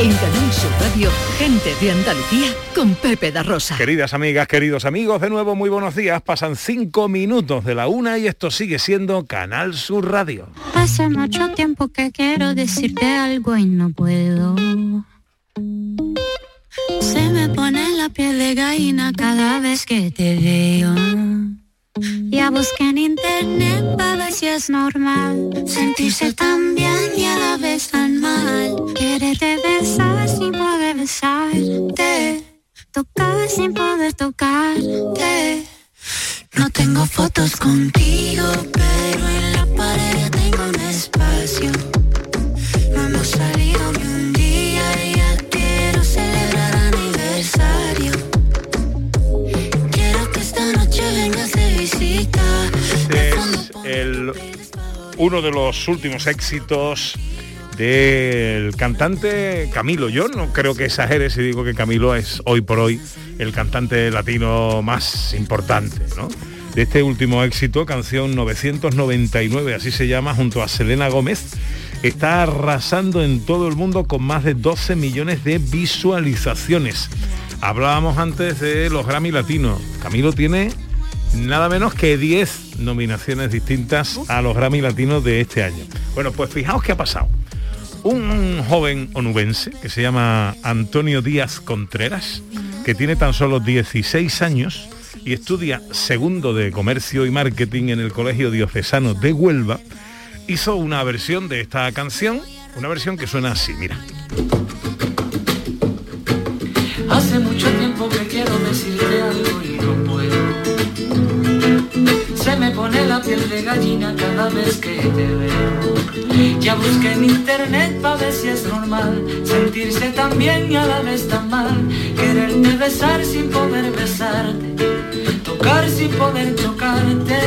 En Canal Sur Radio, gente de Andalucía con Pepe da Rosa. Queridas amigas, queridos amigos, de nuevo muy buenos días. Pasan cinco minutos de la una y esto sigue siendo Canal Sur Radio. Hace mucho tiempo que quiero decirte algo y no puedo. Se me pone la piel de gallina cada vez que te veo. Ya busqué en internet para ver si es normal sentirse tan bien y a la vez tan mal. Quererte besar sin poder besarte, tocar sin poder tocarte. No tengo fotos contigo, pero en la pared tengo un espacio. Uno de los últimos éxitos del cantante Camilo. Yo no creo que exagere si digo que Camilo es hoy por hoy el cantante latino más importante. De este último éxito, canción 999, así se llama, junto a Selena Gómez, está arrasando en todo el mundo con más de 12 millones de visualizaciones. Hablábamos antes de los Grammy Latinos. Camilo tiene nada menos que 10 nominaciones distintas a los Grammy Latinos de este año. Bueno, pues fijaos qué ha pasado. Un joven onubense que se llama Antonio Díaz Contreras, que tiene tan solo 16 años y estudia segundo de comercio y marketing en el Colegio Diocesano de Huelva, hizo una versión de esta canción, una versión que suena así, mira. Pone la piel de gallina cada vez que te veo. Ya busqué en internet para ver si es normal sentirse tan bien y a la vez tan mal. Quererte besar sin poder besarte, tocar sin poder tocarte.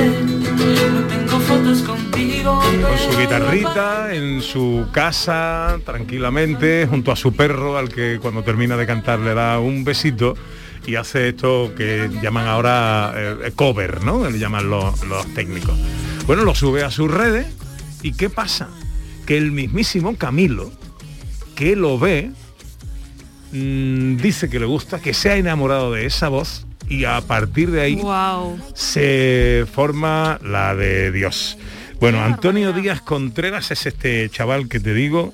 No tengo fotos contigo. Con su guitarrita en su casa, tranquilamente, junto a su perro, al que cuando termina de cantar le da un besito y hace esto que llaman ahora eh, cover, ¿no? Le llaman los, los técnicos. Bueno, lo sube a sus redes y ¿qué pasa? Que el mismísimo Camilo, que lo ve, mm, dice que le gusta, que se ha enamorado de esa voz y a partir de ahí se forma la de Dios. Bueno, Antonio Díaz Contreras es este chaval que te digo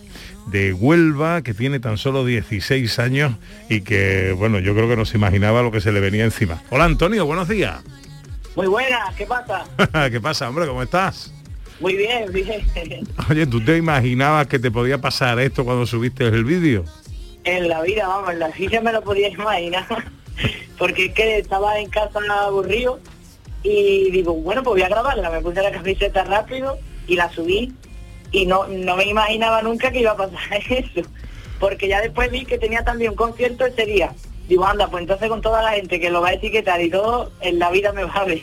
de Huelva, que tiene tan solo 16 años y que, bueno, yo creo que no se imaginaba lo que se le venía encima. Hola Antonio, buenos días. Muy buenas, ¿qué pasa? ¿Qué pasa, hombre? ¿Cómo estás? Muy bien, bien. Oye, ¿tú te imaginabas que te podía pasar esto cuando subiste el vídeo? En la vida, vamos, en la vida me lo podía imaginar. Porque es que estaba en casa aburrido y digo, bueno, pues voy a grabarla. Me puse la camiseta rápido y la subí y no, no me imaginaba nunca que iba a pasar eso. Porque ya después vi que tenía también un concierto ese día. Digo, anda, pues entonces con toda la gente que lo va a etiquetar y todo, en la vida me va a ver.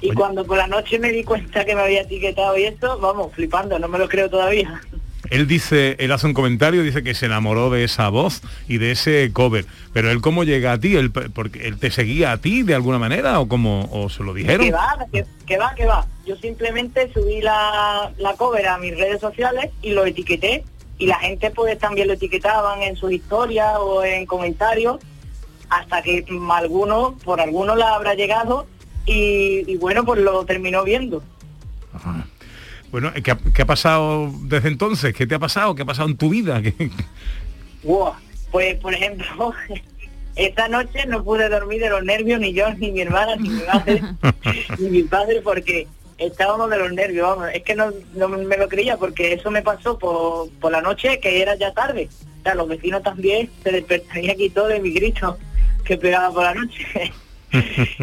Y Oye. cuando por la noche me di cuenta que me había etiquetado y esto, vamos, flipando, no me lo creo todavía. Él dice, él hace un comentario, dice que se enamoró de esa voz y de ese cover. Pero él cómo llega a ti, él, porque él te seguía a ti de alguna manera o como o se lo dijeron. Que va, que, que va, que va. Yo simplemente subí la, la cover a mis redes sociales y lo etiqueté. Y la gente pues también lo etiquetaban en sus historias o en comentarios, hasta que alguno, por alguno la habrá llegado y, y bueno, pues lo terminó viendo. Ajá. Bueno, ¿qué ha, qué ha pasado desde entonces? ¿Qué te ha pasado? ¿Qué ha pasado en tu vida? ¿Qué- Wow. Pues por ejemplo, esta noche no pude dormir de los nervios ni yo, ni mi hermana, ni mi madre, ni mi padre, porque estábamos de los nervios, vamos. Es que no, no me lo creía porque eso me pasó por, por la noche que era ya tarde. O sea, los vecinos también se despertarían aquí todo de mi grito que pegaba por la noche.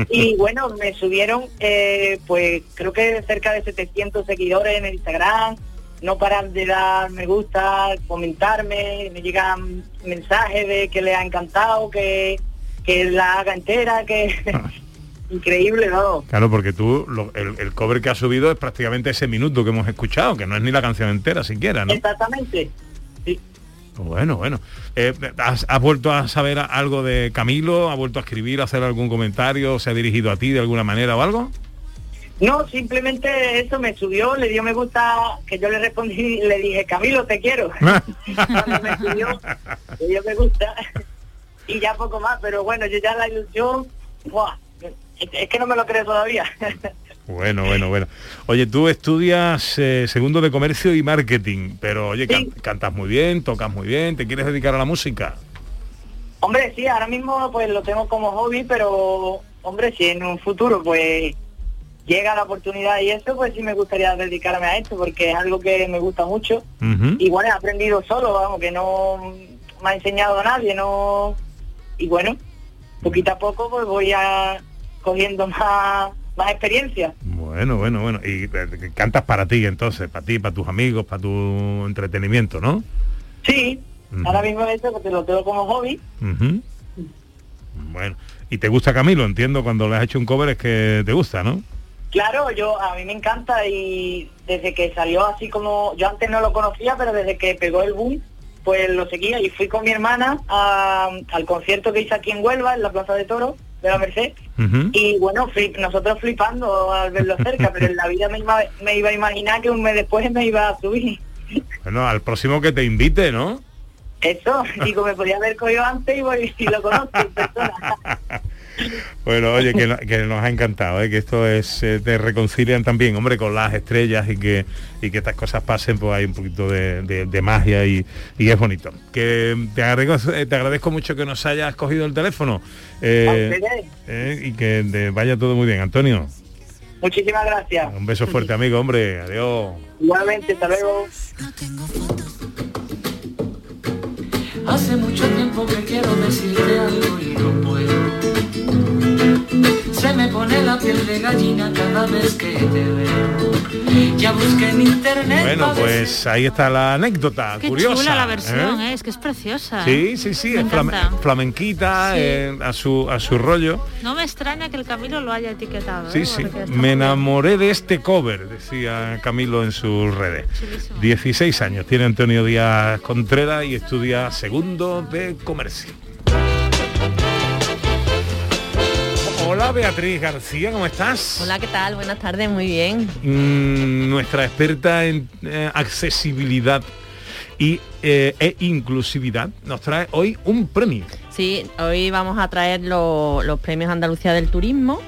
Y bueno, me subieron, eh, pues creo que cerca de 700 seguidores en el Instagram no paran de dar me gusta, comentarme, me llegan mensajes de que le ha encantado, que, que la haga entera, que increíble, ¿no? Claro, porque tú, lo- el, el cover que has subido es prácticamente ese minuto que hemos escuchado, que no es ni la canción entera siquiera, ¿no? Exactamente. Sí. Bueno, bueno. Eh, ¿has, has vuelto a saber algo de Camilo? ¿Ha vuelto a escribir, a hacer algún comentario? ¿Se ha dirigido a ti de alguna manera o algo? No, simplemente eso me subió, le dio me gusta, que yo le respondí y le dije, Camilo, te quiero. Cuando me subió, le dio me gusta. y ya poco más, pero bueno, yo ya la ilusión, es que no me lo creo todavía. Bueno, bueno, bueno. Oye, tú estudias eh, segundo de comercio y marketing, pero oye, can- cantas muy bien, tocas muy bien, ¿te quieres dedicar a la música? hombre, sí, ahora mismo pues lo tengo como hobby, pero hombre, si en un futuro pues llega la oportunidad y eso, pues sí me gustaría dedicarme a esto, porque es algo que me gusta mucho. Y bueno, he aprendido solo, vamos, que no me ha enseñado a nadie, no y bueno, poquito a poco pues voy a cogiendo más, más experiencia. Bueno, bueno, bueno. Y eh, cantas para ti entonces, para ti, para tus amigos, para tu entretenimiento, ¿no? Sí, ahora mismo eso porque lo tengo como hobby. Bueno. ¿Y te gusta Camilo? Entiendo, cuando le has hecho un cover es que te gusta, ¿no? Claro, yo a mí me encanta y desde que salió así como yo antes no lo conocía, pero desde que pegó el boom, pues lo seguía y fui con mi hermana a- al concierto que hice aquí en Huelva, en la Plaza de Toro de la Merced. Y bueno, flip- nosotros flipando al verlo cerca, pero en la vida me iba, me iba a imaginar que un mes después me iba a subir. Bueno, al próximo que te invite, ¿no? Eso, digo, me podía haber cogido antes y, voy, y lo conozco en persona. Bueno, oye, que, no- que nos ha encantado, ¿eh? que esto es, eh, te reconcilian también, hombre, con las estrellas y que, y que estas cosas pasen, pues hay un poquito de, de- de magia y, y es bonito. Que te agradezco, eh, te agradezco mucho que nos hayas cogido el teléfono eh, eh, y que te vaya todo muy bien. Antonio, Muchísimas gracias. un beso fuerte, amigo, hombre, adiós. Igualmente, hasta luego. Hace mucho tiempo que quiero decirte algo y no puedo. Se me pone la piel de gallina cada vez que te veo. Ya busqué en internet. Bueno, pues ahí está la anécdota, Qué curiosa. chula la versión, ¿eh? ¿eh? es que es preciosa. Sí, sí, sí, Me es flamenquita Sí. eh, a su a su rollo. No me extraña que el Camilo lo haya etiquetado. Sí, ¿eh? sí. Me enamoré de este cover, decía Camilo en sus redes. Chulísimo. 16 años tiene Antonio Díaz Contreras y estudia segundo de comercio. Hola Beatriz García, ¿cómo estás? Hola, ¿qué tal? Buenas tardes, muy bien. Mm, nuestra experta en eh, accesibilidad y, eh, e inclusividad nos trae hoy un premio. Sí, hoy vamos a traer lo- los premios Andalucía del Turismo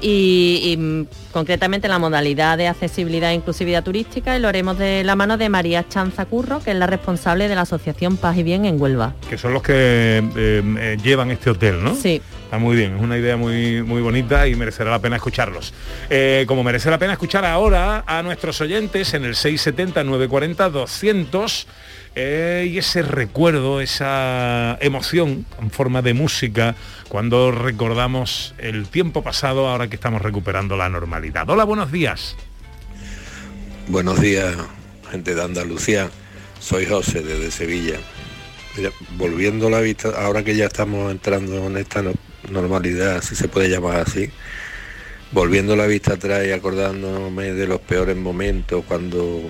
y, y, mm, concretamente la modalidad de accesibilidad e inclusividad turística y lo haremos de la mano de María Chanza Curro, que es la responsable de la Asociación Paz y Bien en Huelva. que son los que eh, llevan este hotel, ¿no? Sí. Está muy bien, es una idea muy, muy bonita y merecerá la pena escucharlos. Eh, como merece la pena escuchar ahora a nuestros oyentes en el 670-940-200 eh, y ese recuerdo, esa emoción en forma de música cuando recordamos el tiempo pasado ahora que estamos recuperando la normalidad. Hola, buenos días. Buenos días, gente de Andalucía. Soy José desde Sevilla. Mira, volviendo la vista, ahora que ya estamos entrando en esta no- normalidad, si se puede llamar así, volviendo la vista atrás y acordándome de los peores momentos cuando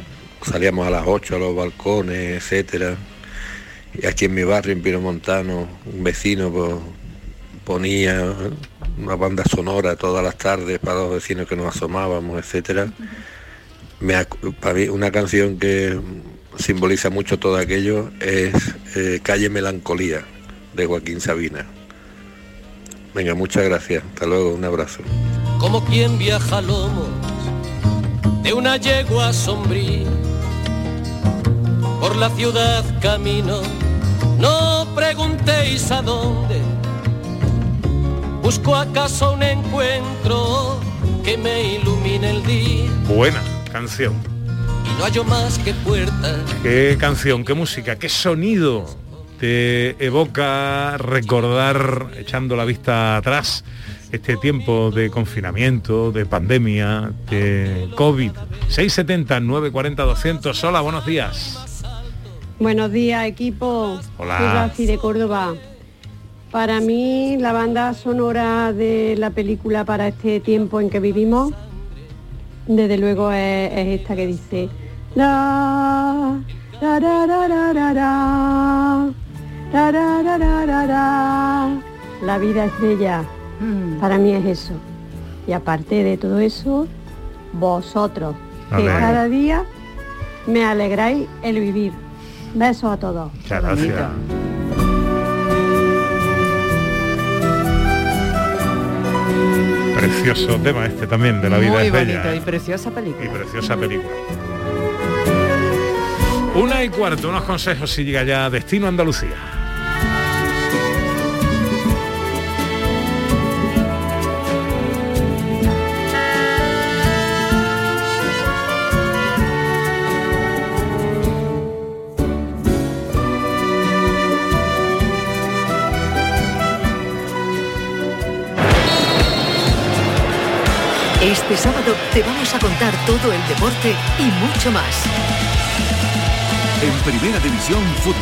salíamos a las 8 a los balcones, etcétera. Y aquí en mi barrio, en Pino Montano, un vecino ponía una banda sonora todas las tardes para los vecinos que nos asomábamos, etcétera me para mí una canción que simboliza mucho todo aquello es eh, Calle Melancolía de Joaquín Sabina. Venga, muchas gracias. Hasta luego, un abrazo. como quien viaja a lomos de una yegua sombría. Por la ciudad camino, no preguntéis a dónde. Busco acaso un encuentro que me ilumine el día Buena canción. y no hallo más que puertas Qué canción, qué música, qué sonido. Te evoca recordar, echando la vista atrás, este tiempo de confinamiento, de pandemia, de COVID. 670 940 200. Hola, buenos días. Buenos días, equipo. Hola. Soy de Córdoba. Para mí, la banda sonora de la película para este tiempo en que vivimos, desde luego es, es esta que dice la, la, la, la vida es bella. Para mí es eso. Y aparte de todo eso, vosotros, que cada día me alegráis el vivir. Besos a todos. Muchas gracias. Precioso tema este también de la vida es bella. ¿eh? y preciosa película. Una y cuarto, unos consejos si llega ya a Destino Andalucía. Este sábado te vamos a contar todo el deporte y mucho más. En Primera División Fútbol,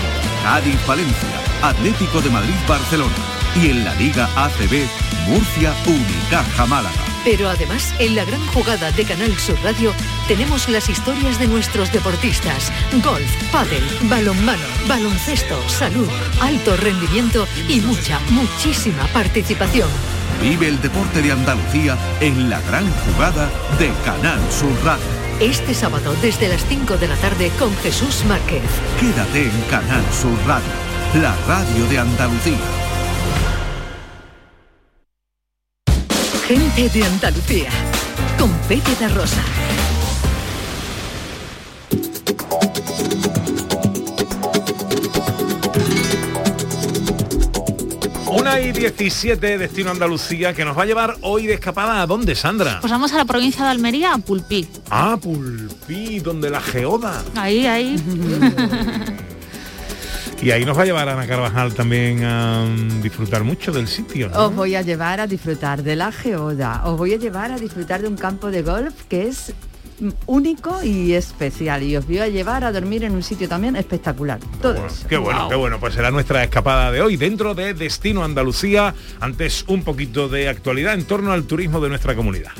Cádiz Valencia, Atlético de Madrid Barcelona y en la Liga ACB, Murcia Unicaja Málaga. Pero además, en la gran jugada de Canal Sur Radio tenemos las historias de nuestros deportistas. Golf, pádel, balonmano, baloncesto, salud, alto rendimiento y mucha, muchísima participación. Vive el deporte de Andalucía en la gran jugada de Canal Sur Radio. Este sábado desde las 5 de la tarde con Jesús Márquez. Quédate en Canal Sur Radio, la radio de Andalucía. Gente de Andalucía con Pepe da Rosa. Una y 17, Destino Andalucía, que nos va a llevar hoy de escapada a dónde, Sandra? Pues vamos a la provincia de Almería, a Pulpí. Ah, Pulpí, donde la geoda. Ahí, ahí. Y ahí nos va a llevar Ana Carvajal también a mm, disfrutar mucho del sitio. ¿no? Os voy a llevar a disfrutar de la geoda, os voy a llevar a disfrutar de un campo de golf que es único y especial y os voy a llevar a dormir en un sitio también espectacular. Todo Bueno, eso. qué bueno, qué bueno. Pues será nuestra escapada de hoy dentro de Destino Andalucía. Antes un poquito de actualidad en torno al turismo de nuestra comunidad.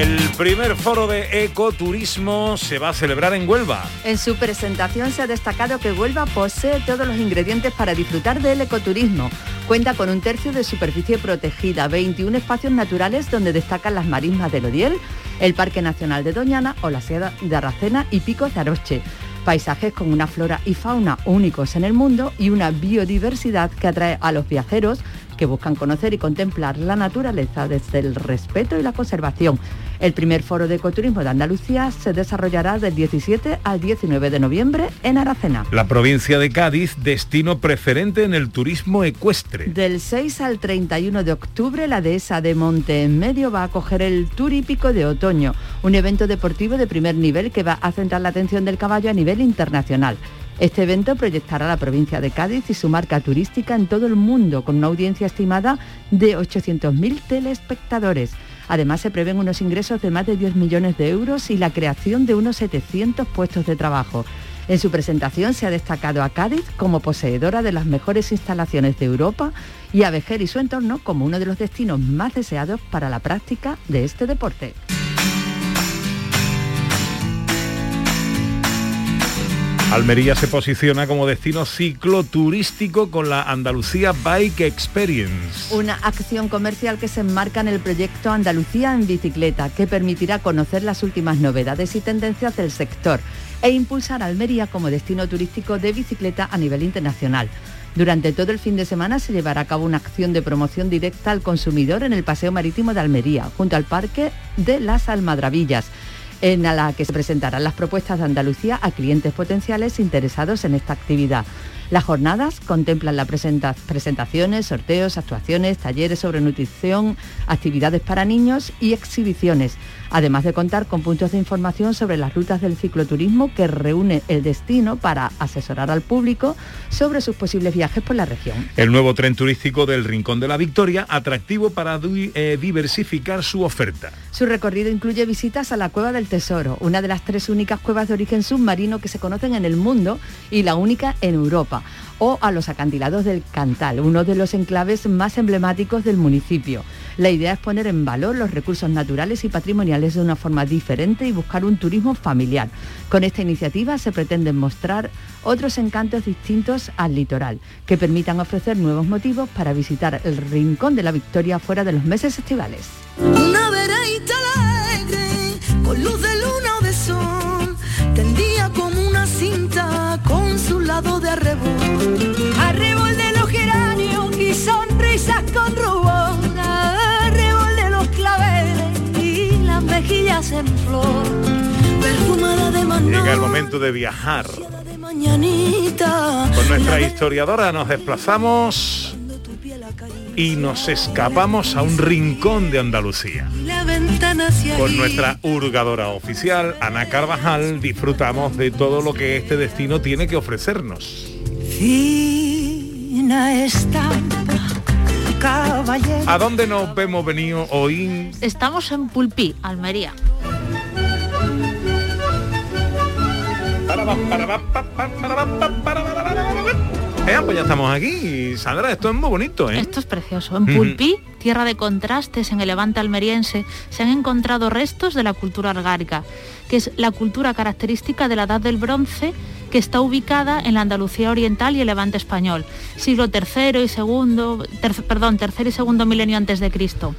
El primer foro de ecoturismo se va a celebrar en Huelva. En su presentación se ha destacado que Huelva posee todos los ingredientes para disfrutar del ecoturismo. Cuenta con un tercio de superficie protegida, 21 espacios naturales donde destacan las marismas del Odiel, el Parque Nacional de Doñana o la Sierra de Aracena y Picos de. Paisajes con una flora y fauna únicos en el mundo y una biodiversidad que atrae a los viajeros que buscan conocer y contemplar la naturaleza desde el respeto y la conservación. El primer foro de ecoturismo de Andalucía se desarrollará del 17 al 19 de noviembre en Aracena. La provincia de Cádiz, destino preferente en el turismo ecuestre. Del 6 al 31 de octubre, la dehesa de Monte en Medio va a acoger el Tour Hípico de Otoño, un evento deportivo de primer nivel que va a centrar la atención del caballo a nivel internacional. Este evento proyectará la provincia de Cádiz y su marca turística en todo el mundo, con una audiencia estimada de 800.000 telespectadores. Además, se prevén unos ingresos de más de 10 millones de euros y la creación de unos 700 puestos de trabajo. En su presentación se ha destacado a Cádiz como poseedora de las mejores instalaciones de Europa y a Vejer y su entorno como uno de los destinos más deseados para la práctica de este deporte. Almería se posiciona como destino cicloturístico con la Andalucía Bike Experience. Una acción comercial que se enmarca en el proyecto Andalucía en bicicleta, que permitirá conocer las últimas novedades y tendencias del sector e impulsar a Almería como destino turístico de bicicleta a nivel internacional. Durante todo el fin de semana se llevará a cabo una acción de promoción directa al consumidor en el Paseo Marítimo de Almería, junto al Parque de las Almadrabillas en la que se presentarán las propuestas de Andalucía a clientes potenciales interesados en esta actividad. Las jornadas contemplan las presenta- presentaciones, sorteos, actuaciones, talleres sobre nutrición, actividades para niños y exhibiciones. Además de contar con puntos de información sobre las rutas del cicloturismo que reúne el destino para asesorar al público sobre sus posibles viajes por la región. El nuevo tren turístico del Rincón de la Victoria, atractivo para eh, diversificar su oferta. Su recorrido incluye visitas a la Cueva del Tesoro, una de las tres únicas cuevas de origen submarino que se conocen en el mundo y la única en Europa o a los acantilados del Cantal, uno de los enclaves más emblemáticos del municipio. La idea es poner en valor los recursos naturales y patrimoniales de una forma diferente y buscar un turismo familiar. Con esta iniciativa se pretenden mostrar otros encantos distintos al litoral, que permitan ofrecer nuevos motivos para visitar el Rincón de la Victoria fuera de los meses estivales. En flor. Perfumada de Llega el momento de viajar. mañanita. Con nuestra historiadora nos desplazamos y nos escapamos a un rincón de Andalucía. Con nuestra hurgadora oficial, Ana Carvajal, disfrutamos de todo lo que este destino tiene que ofrecernos. Fina estampa, caballero. ¿A dónde nos vemos venido hoy? Estamos en Pulpí, Almería. Eh, pues ya estamos aquí. Sandra, esto es muy bonito, ¿eh? Esto es precioso. En. Pulpí, tierra de contrastes en el levante almeriense, se han encontrado restos de la cultura argárica, que es la cultura característica de la Edad del Bronce que está ubicada en la Andalucía Oriental y el Levante español, siglo III y segundo, ter- perdón, tercer y segundo milenio antes de Cristo.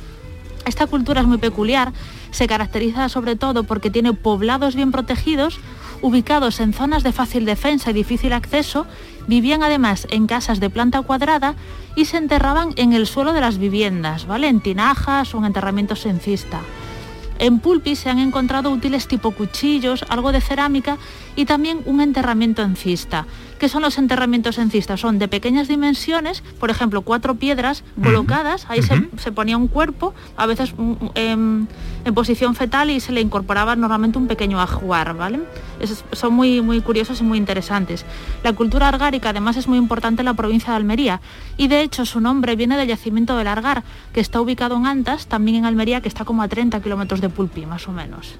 Esta cultura es muy peculiar, se caracteriza sobre todo porque tiene poblados bien protegidos, ubicados en zonas de fácil defensa y difícil acceso, vivían además en casas de planta cuadrada y se enterraban en el suelo de las viviendas, ¿vale? En tinajas o en enterramientos en cista. En Pulpi se han encontrado útiles tipo cuchillos, algo de cerámica y también un enterramiento en cista. ¿Qué son los enterramientos en cista? Son de pequeñas dimensiones, por ejemplo, cuatro piedras colocadas, ahí se, se ponía un cuerpo, a veces mm, en, en posición fetal y se le incorporaba normalmente un pequeño ajuar, ¿vale? Es- son muy, muy curiosos y muy interesantes. La cultura argárica además es muy importante en la provincia de Almería y de hecho su nombre viene del yacimiento del Argar, que está ubicado en Antas, también en Almería, que está como a 30 kilómetros de Pulpí, más o menos.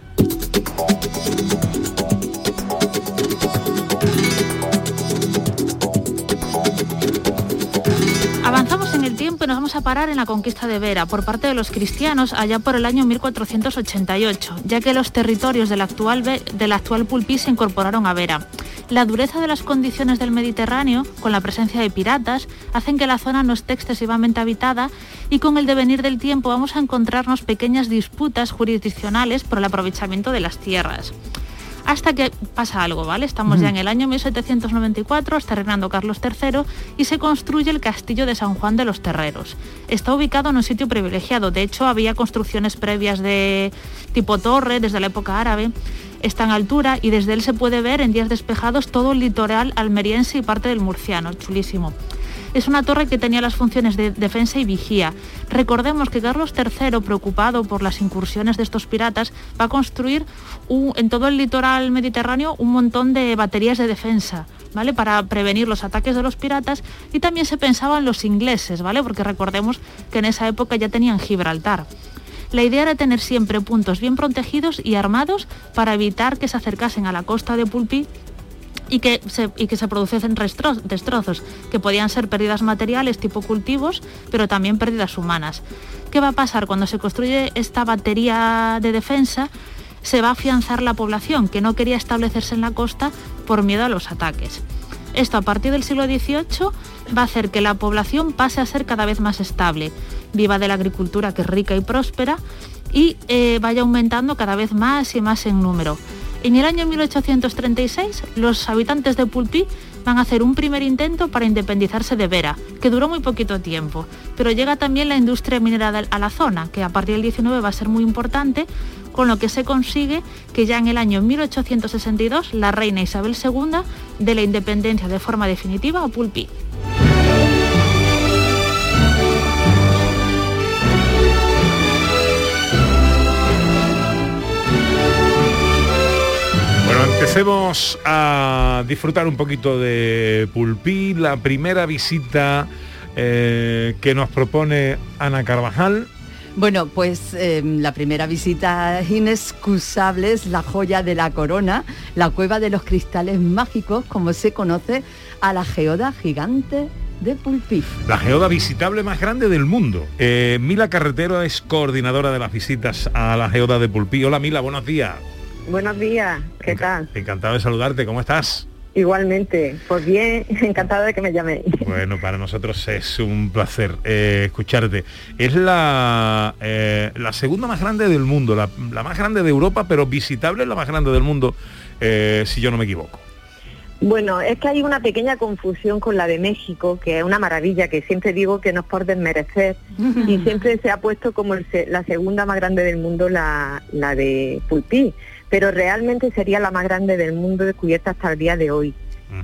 Nos vamos a parar en la conquista de Vera por parte de los cristianos allá por el año 1488, ya que los territorios del actual, del actual Pulpí se incorporaron a Vera. La dureza de las condiciones del Mediterráneo, con la presencia de piratas, hacen que la zona no esté excesivamente habitada y con el devenir del tiempo vamos a encontrarnos pequeñas disputas jurisdiccionales por el aprovechamiento de las tierras hasta que pasa algo, ¿vale? Estamos ya en el año 1794, está reinando Carlos III y se construye el castillo de San Juan de los Terreros. Está ubicado en un sitio privilegiado, de hecho había construcciones previas de tipo torre desde la época árabe. Está en altura y desde él se puede ver en días despejados todo el litoral almeriense y parte del murciano, chulísimo. Es una torre que tenía las funciones de defensa y vigía. Recordemos que Carlos III, preocupado por las incursiones de estos piratas, va a construir en todo el litoral mediterráneo un montón de baterías de defensa. ¿Vale? Para prevenir los ataques de los piratas y también se pensaba en los ingleses, ¿vale? Porque recordemos que en esa época ya tenían Gibraltar. La idea era tener siempre puntos bien protegidos y armados para evitar que se acercasen a la costa de Pulpí y que se, y restro- destrozos, que podían ser pérdidas materiales tipo cultivos, pero también pérdidas humanas. ¿Qué va a pasar cuando se construye esta batería de defensa? Se va a afianzar la población, que no quería establecerse en la costa por miedo a los ataques. Esto a partir del siglo XVIII va a hacer que la población pase a ser cada vez más estable, viva de la agricultura que es rica y próspera y eh, vaya aumentando cada vez más y más en número. En el año 1836, los habitantes de Pulpí van a hacer un primer intento para independizarse de Vera, que duró muy poquito tiempo, pero llega también la industria minera a la zona, que a partir del 19 va a ser muy importante, con lo que se consigue que ya en el año 1862 la reina Isabel II dé la independencia de forma definitiva a Pulpí. Bueno, empecemos a disfrutar un poquito de Pulpí, la primera visita eh, que nos propone Ana Carvajal. Bueno, pues eh, la primera visita inexcusable es la joya de la corona, la cueva de los cristales mágicos, como se conoce a la geoda gigante de Pulpí. La geoda visitable más grande del mundo. Eh, Mila Carretero es coordinadora de las visitas a la geoda de Pulpí. Hola Mila, buenos días. Buenos días, ¿qué tal? Encantado de saludarte, ¿cómo estás? Igualmente, pues bien, encantado de que me llaméis. Bueno, para nosotros es un placer eh, escucharte. Es la, eh, la segunda más grande del mundo, la, la más grande de Europa, pero visitable es la más grande del mundo, eh, si yo no me equivoco. Bueno, es que hay una pequeña confusión con la de México, que es una maravilla, que siempre digo que no es por desmerecer, y siempre se ha puesto como el se- la segunda más grande del mundo la, la de Pulpí, pero realmente sería la más grande del mundo descubierta hasta el día de hoy.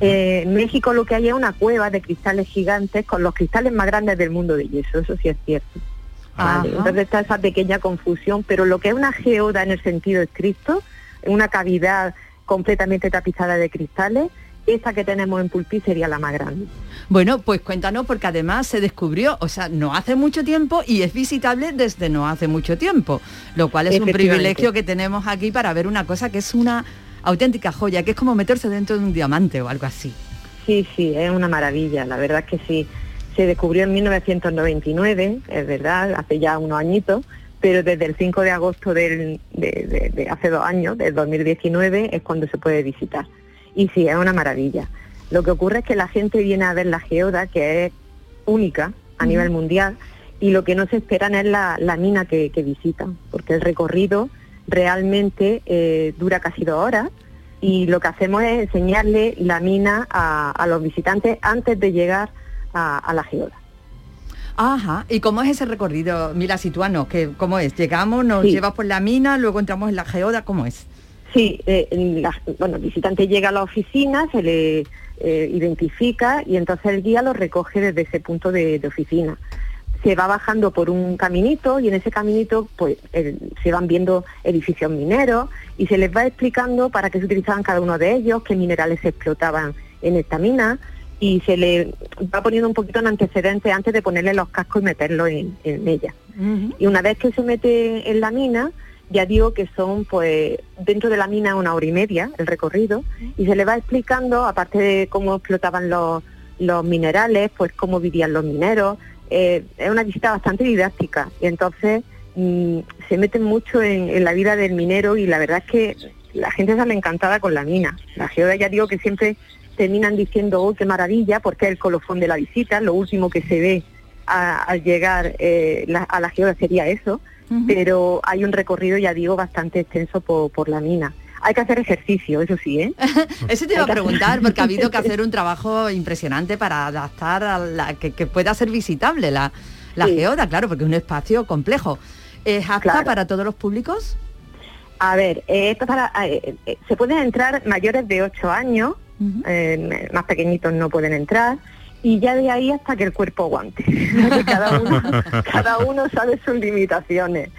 Eh, en México lo que hay es una cueva de cristales gigantes con los cristales más grandes del mundo de yeso, eso sí es cierto. Vale, entonces está esa pequeña confusión, pero lo que es una geoda en el sentido estricto, una cavidad completamente tapizada de cristales, esa que tenemos en Pulpí sería la más grande. Bueno, pues cuéntanos porque además se descubrió, o sea, no hace mucho tiempo y es visitable desde no hace mucho tiempo, lo cual es un privilegio que tenemos aquí para ver una cosa que es una auténtica joya, que es como meterse dentro de un diamante o algo así. Sí, sí, es una maravilla, la verdad es que sí. Se descubrió en 1999, es verdad, hace ya unos añitos, pero desde el 5 de agosto del- de, de- de hace dos años, del 2019, es cuando se puede visitar. Y sí, es una maravilla. Lo que ocurre es que la gente viene a ver la geoda, que es única a nivel mundial, y lo que no se esperan es la, la mina que, que visitan, porque el recorrido realmente eh, dura casi dos horas y lo que hacemos es enseñarle la mina a, a los visitantes antes de llegar a, a la geoda. Ajá, ¿y cómo es ese recorrido? Mira, situanos, que ¿cómo es? Llegamos, nos Sí. llevas por la mina, luego entramos en la geoda, ¿cómo es? Sí, eh, la- bueno, el visitante llega a la oficina, se le eh, identifica y entonces el guía lo recoge desde ese punto de, de oficina. Se va bajando por un caminito y en ese caminito pues el- se van viendo edificios mineros y se les va explicando para qué se utilizaban cada uno de ellos, qué minerales se explotaban en esta mina y se le va poniendo un poquito en antecedentes antes de ponerle los cascos y meterlo en, en ella. Y una vez que se mete en la mina, ya digo que son pues dentro de la mina una hora y media el recorrido y se le va explicando, aparte de cómo explotaban los, los minerales, pues cómo vivían los mineros. Eh, es una visita bastante didáctica y entonces mm, se meten mucho en, la vida del minero y la verdad es que la gente sale encantada con la mina. La geoda ya digo que siempre terminan diciendo, oh, qué maravilla, porque es el colofón de la visita, lo último que se ve al llegar eh, la- a la geoda sería eso, pero hay un recorrido, ya digo, bastante extenso por, por la mina. Hay que hacer ejercicio, eso sí, ¿eh? Eso te iba a preguntar, porque ha habido que hacer un trabajo impresionante para adaptar a la que, que pueda ser visitable la, la Sí. geoda, claro, porque es un espacio complejo. ¿Es apta Claro. para todos los públicos? A ver, eh, esto para, eh, eh, se pueden entrar mayores de 8 años, eh, más pequeñitos no pueden entrar, y ya de ahí hasta que el cuerpo aguante. Cada, uno, cada uno sabe sus limitaciones.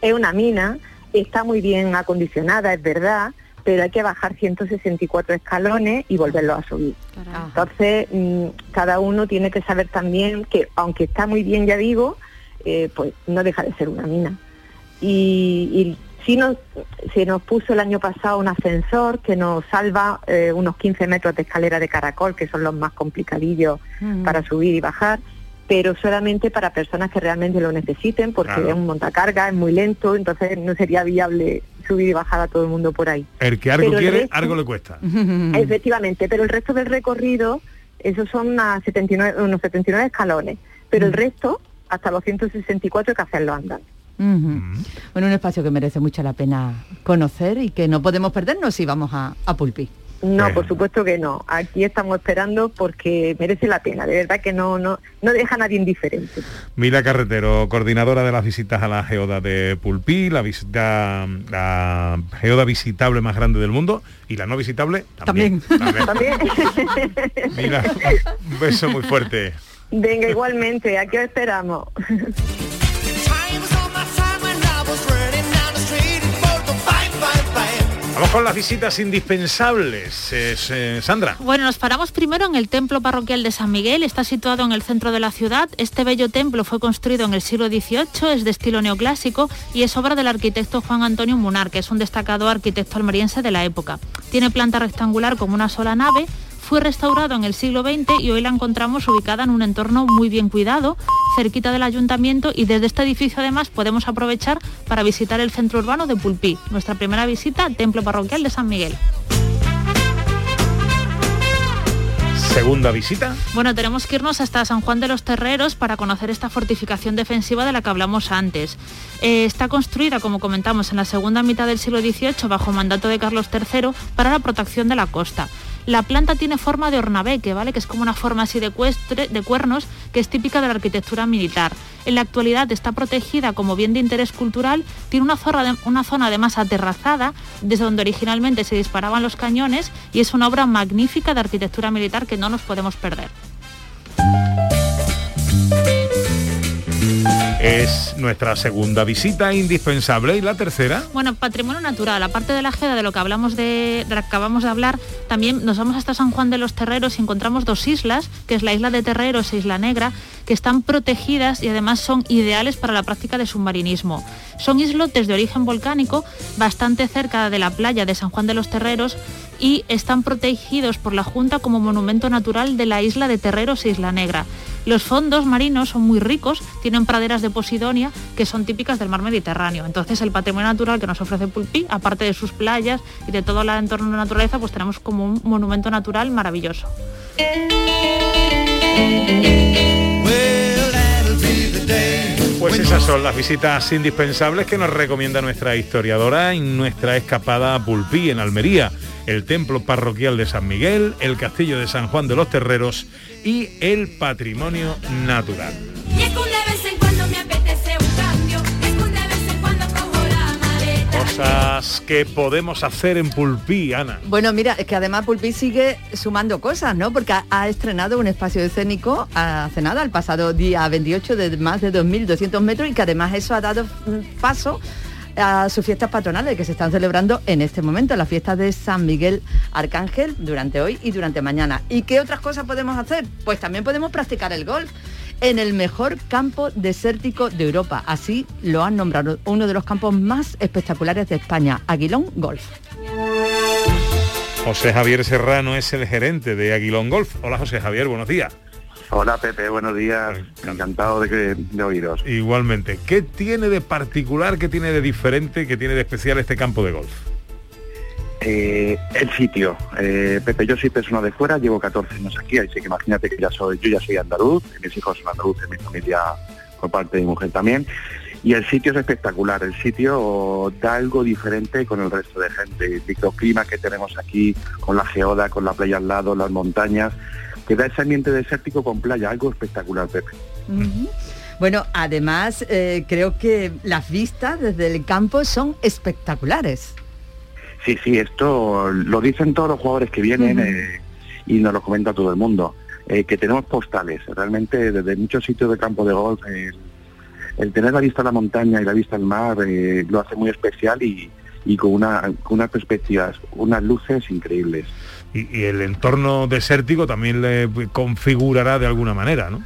Es una mina, está muy bien acondicionada, es verdad, pero hay que bajar 164 escalones y volverlos a subir. Entonces, mm, cada uno tiene que saber también que, aunque está muy bien, ya digo, eh, pues no deja de ser una mina. Y, y sí nos, se nos puso el año pasado un ascensor que nos salva eh, unos 15 metros de escalera de caracol, que son los más complicadillos para subir y bajar, pero solamente para personas que realmente lo necesiten, porque Claro. es un montacarga, es muy lento, entonces no sería viable subir y bajar a todo el mundo por ahí. El que algo Pero quiere, resto- algo le cuesta. Efectivamente, pero el resto del recorrido, esos son unas 79, unos 79 escalones, pero el resto, hasta los 164 hay que hacerlo Ujú. Bueno, un espacio que merece mucho la pena conocer y que no podemos perdernos si vamos a, a Pulpí. No, por supuesto que no. Aquí estamos esperando porque merece la pena. De verdad que no, no, no deja a nadie indiferente. Mila Carretero, coordinadora de las visitas a la geoda de Pulpí, la visita, la geoda visitable más grande del mundo y la no visitable también. También. Mila, un beso muy fuerte. Venga, igualmente. Aquí os esperamos. Vamos con las visitas indispensables, Es, eh, Sandra. Bueno, nos paramos primero en el templo parroquial de San Miguel, está situado en el centro de la ciudad. Este bello templo fue construido en el siglo XVIII, es de estilo neoclásico y es obra del arquitecto Juan Antonio Munar, que es un destacado arquitecto almeriense de la época. Tiene planta rectangular con una sola nave, fue restaurado en el siglo XX y hoy la encontramos ubicada en un entorno muy bien cuidado, cerquita del ayuntamiento y desde este edificio además podemos aprovechar para visitar el centro urbano de Pulpí. Nuestra primera visita al Templo Parroquial de San Miguel. Segunda visita. Bueno, tenemos que irnos hasta San Juan de los Terreros para conocer esta fortificación defensiva de la que hablamos antes. Eh, está construida, como comentamos, en la segunda mitad del siglo XVIII bajo mandato de Carlos III para la protección de la costa. La planta tiene forma de hornabeque, ¿vale? que es como una forma así de, de cuernos que es típica de la arquitectura militar. En la actualidad está protegida como bien de interés cultural, tiene una zona, una zona además aterrazada, desde donde originalmente se disparaban los cañones, y es una obra magnífica de arquitectura militar que no nos podemos perder. Es nuestra segunda visita indispensable y la tercera. Bueno, patrimonio natural, aparte de la Jeda de lo que hablamos de, de, acabamos de hablar, también nos vamos hasta San Juan de los Terreros y encontramos dos islas, que es la isla de Terreros e Isla Negra, que están protegidas y además son ideales para la práctica de submarinismo. Son islotes de origen volcánico, bastante cerca de la playa de San Juan de los Terreros y están protegidos por la Junta como monumento natural de la isla de Terreros e Isla Negra. Los fondos marinos son muy ricos, tienen praderas de posidonia que son típicas del mar Mediterráneo. Entonces el patrimonio natural que nos ofrece Pulpí, aparte de sus playas y de todo el entorno de naturaleza, pues tenemos como un monumento natural maravilloso. Pues esas son las visitas indispensables que nos recomienda nuestra historiadora en nuestra escapada a Pulpí, en Almería, el templo parroquial de San Miguel, el castillo de San Juan de los Terreros y el patrimonio natural. Cosas que podemos hacer en Pulpí, Ana. Bueno, mira, es que además Pulpí sigue sumando cosas, ¿no? Porque ha, estrenado un espacio escénico hace nada, el pasado día 28 de más de 2.200 metros y que además eso ha dado paso a sus fiestas patronales que se están celebrando en este momento, la fiesta de San Miguel Arcángel durante hoy y durante mañana. ¿Y qué otras cosas podemos hacer? Pues también podemos practicar el golf en el mejor campo desértico de Europa. Así lo han nombrado uno de los campos más espectaculares de España, Aguilón Golf. José Javier Serrano es el gerente de Aguilón Golf. Hola José Javier, buenos días. Hola Pepe, buenos días. Encantado de, que, de oíros. Igualmente. ¿Qué tiene de particular, qué tiene de diferente, qué tiene de especial este campo de golf? Eh, el sitio. Eh, Pepe, yo soy persona de fuera, llevo 14 años aquí, así que imagínate que ya soy, yo ya soy andaluz, mis hijos son andaluces, mi familia por parte de mi mujer también. Y el sitio es espectacular, el sitio da algo diferente con el resto de gente. El microclima que tenemos aquí, con la geoda, con la playa al lado, las montañas, que da ese ambiente desértico con playa, algo espectacular, Pepe. Bueno, además eh, creo que las vistas desde el campo son espectaculares. Sí, sí, esto lo dicen todos los jugadores que vienen eh, y nos lo comenta todo el mundo, eh, que tenemos postales, realmente desde muchos sitios de campo de golf, el tener la vista a la montaña y la vista al mar lo hace muy especial y, con, una, con unas perspectivas, unas luces increíbles y, el entorno desértico también le configurará de alguna manera, ¿no?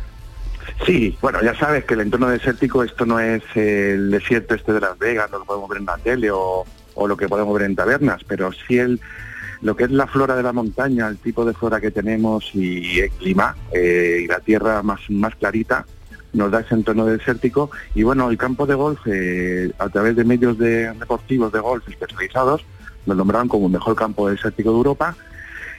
Sí, bueno, ya sabes que el entorno desértico esto no es el desierto este de Las Vegas, lo que podemos ver en la tele o, lo que podemos ver en tabernas, pero sí el, lo que es la flora de la montaña, el tipo de flora que tenemos y el clima eh, y la tierra más, más clarita nos da ese entorno desértico y bueno, el campo de golf eh, a través de medios de, deportivos de golf especializados nos nombraron como el mejor campo desértico de Europa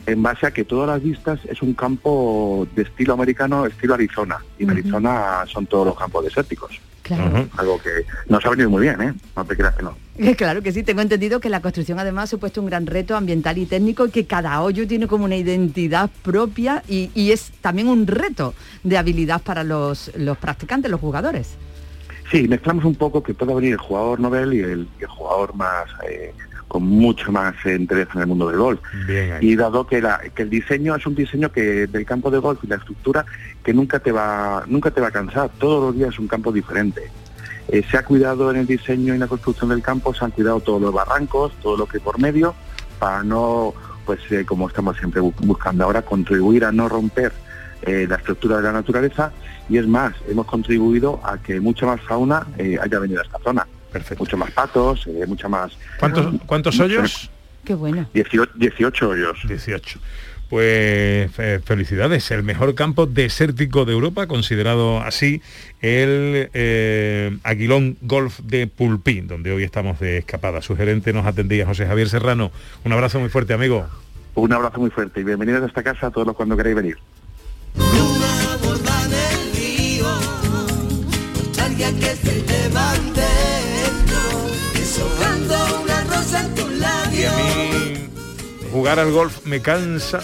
en base a que todas las vistas es un campo de estilo americano, estilo Arizona. Y en Arizona son todos los campos desérticos. Claro. Algo que nos ha venido muy bien, ¿eh? No te creas que no. Claro que sí, tengo entendido que la construcción además ha supuesto un gran reto ambiental y técnico y que cada hoyo tiene como una identidad propia y, es también un reto de habilidad para los, los practicantes, los jugadores. Sí, mezclamos un poco que pueda venir el jugador novel y el, jugador más eh, con mucho más interés en el mundo del golf. y dado que, la, que el diseño es un diseño que del campo de golf y la estructura que nunca te va, nunca te va a cansar, todos los días es un campo diferente. Eh, se ha cuidado en el diseño y la construcción del campo, se han cuidado todos los barrancos, todo lo que por medio, para no, pues eh, como estamos siempre bu- buscando ahora, contribuir a no romper eh, la estructura de la naturaleza y es más, hemos contribuido a que mucha más fauna eh, haya venido a esta zona. Mucho más patos, eh, mucha más... ¿Cuántos, cuántos hoyos? Qué bueno. 18, 18 hoyos. 18. Pues fe- felicidades, el mejor campo desértico de Europa, considerado así el eh, Aguilón Golf de Pulpí, donde hoy estamos de escapada. Su gerente nos atendía José Javier Serrano. Un abrazo muy fuerte, amigo. Un abrazo muy fuerte y bienvenidos a esta casa a todos los cuando queráis venir. Que se Jugar al golf me cansa,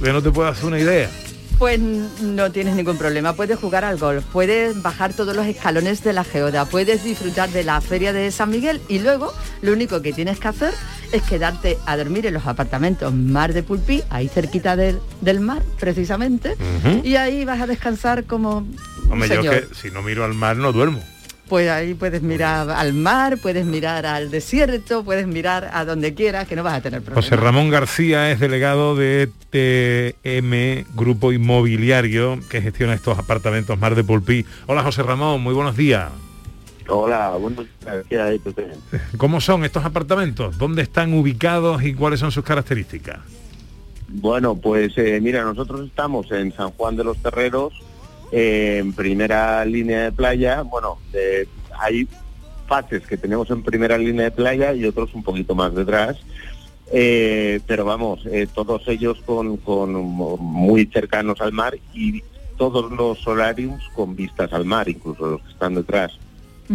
pero no te puedo hacer una idea. Pues no tienes ningún problema, puedes jugar al golf, puedes bajar todos los escalones de la geoda, puedes disfrutar de la feria de San Miguel y luego lo único que tienes que hacer es quedarte a dormir en los apartamentos Mar de Pulpí, ahí cerquita del, del mar precisamente, y ahí vas a descansar como Hombre, yo señor. que si no miro al mar no duermo. Pues ahí puedes mirar al mar, puedes mirar al desierto, puedes mirar a donde quieras, que no vas a tener problema. José Ramón García es delegado de TM Grupo Inmobiliario que gestiona estos apartamentos Mar de Pulpí. Hola José Ramón, muy buenos días. Hola, buenos días. ¿Cómo son estos apartamentos? ¿Dónde están ubicados y cuáles son sus características? Bueno, pues eh, mira, nosotros estamos en San Juan de los Terreros, eh, en primera línea de playa. Bueno, eh, hay fases que tenemos en primera línea de playa y otros un poquito más detrás. Eh, pero vamos, eh, todos ellos con, con muy cercanos al mar y todos los solariums con vistas al mar, incluso los que están detrás.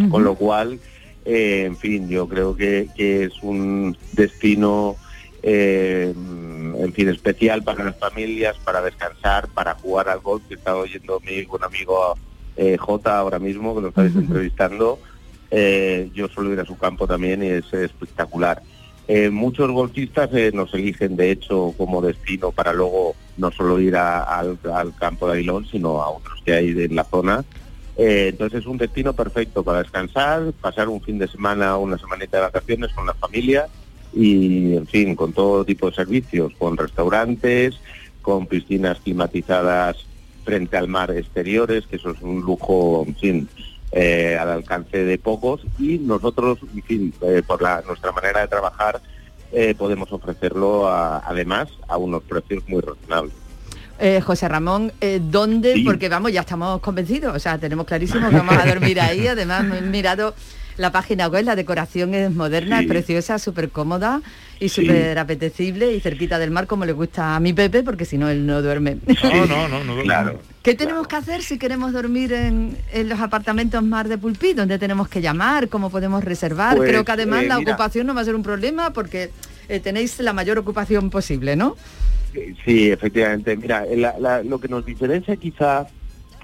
Con lo cual, eh, en fin, yo creo que, que es un destino, eh, en fin, especial para las familias, para descansar, para jugar al golf, que está oyendo mi buen amigo eh, J ahora mismo, que lo estáis entrevistando. Eh, yo suelo ir a su campo también y es espectacular. Eh, muchos golfistas eh, nos eligen, de hecho, como destino para luego no solo ir a- al, al campo de Aguilón, sino a otros que hay en la zona. Eh, entonces es un destino perfecto para descansar, pasar un fin de semana, una semanita de vacaciones con la familia y, en fin, con todo tipo de servicios, con restaurantes, con piscinas climatizadas frente al mar exteriores, que eso es un lujo, en fin, eh, al alcance de pocos y nosotros, en fin, eh, por la, nuestra manera de trabajar, eh, podemos ofrecerlo a- además a unos precios muy razonables. Eh, José Ramón, eh, ¿dónde? Sí. Porque vamos, ya estamos convencidos, o sea, tenemos clarísimo que vamos a dormir ahí. Además, me he mirado la página web, la decoración es moderna, Sí. es preciosa, súper cómoda y súper apetecible y cerquita del mar, como le gusta a mi Pepe, porque si no, él no duerme. No, no, no, no. Claro. ¿Qué tenemos que hacer si queremos dormir en, en los apartamentos Mar de Pulpí? ¿Dónde tenemos que llamar? ¿Cómo podemos reservar? Pues, Creo que además eh, la mira. ocupación no va a ser un problema porque eh, tenéis la mayor ocupación posible, ¿no? Sí, efectivamente. Mira, la- la- lo que nos diferencia quizá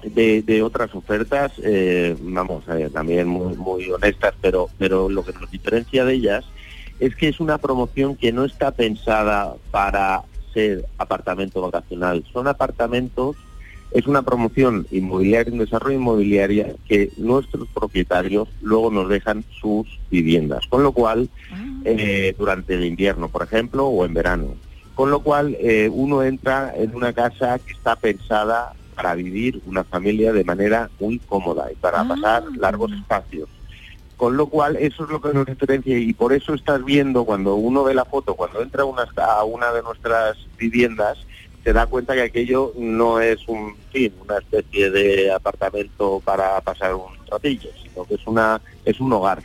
de, de otras ofertas, eh, vamos, eh, también muy, muy honestas, pero, pero lo que nos diferencia de ellas es que es una promoción que no está pensada para ser apartamento vacacional. Son apartamentos, es una promoción inmobiliaria, un desarrollo inmobiliaria que nuestros propietarios luego nos dejan sus viviendas. Con lo cual, eh, durante el invierno, por ejemplo, o en verano. Con lo cual, eh, uno entra en una casa que está pensada para vivir una familia de manera muy cómoda y para pasar largos espacios. Con lo cual, eso es lo que nos diferencia y por eso estás viendo cuando uno ve la foto, cuando entra una- a una de nuestras viviendas, se da cuenta que aquello no es un fin, una especie de apartamento para pasar un ratillo, sino que es una es un hogar.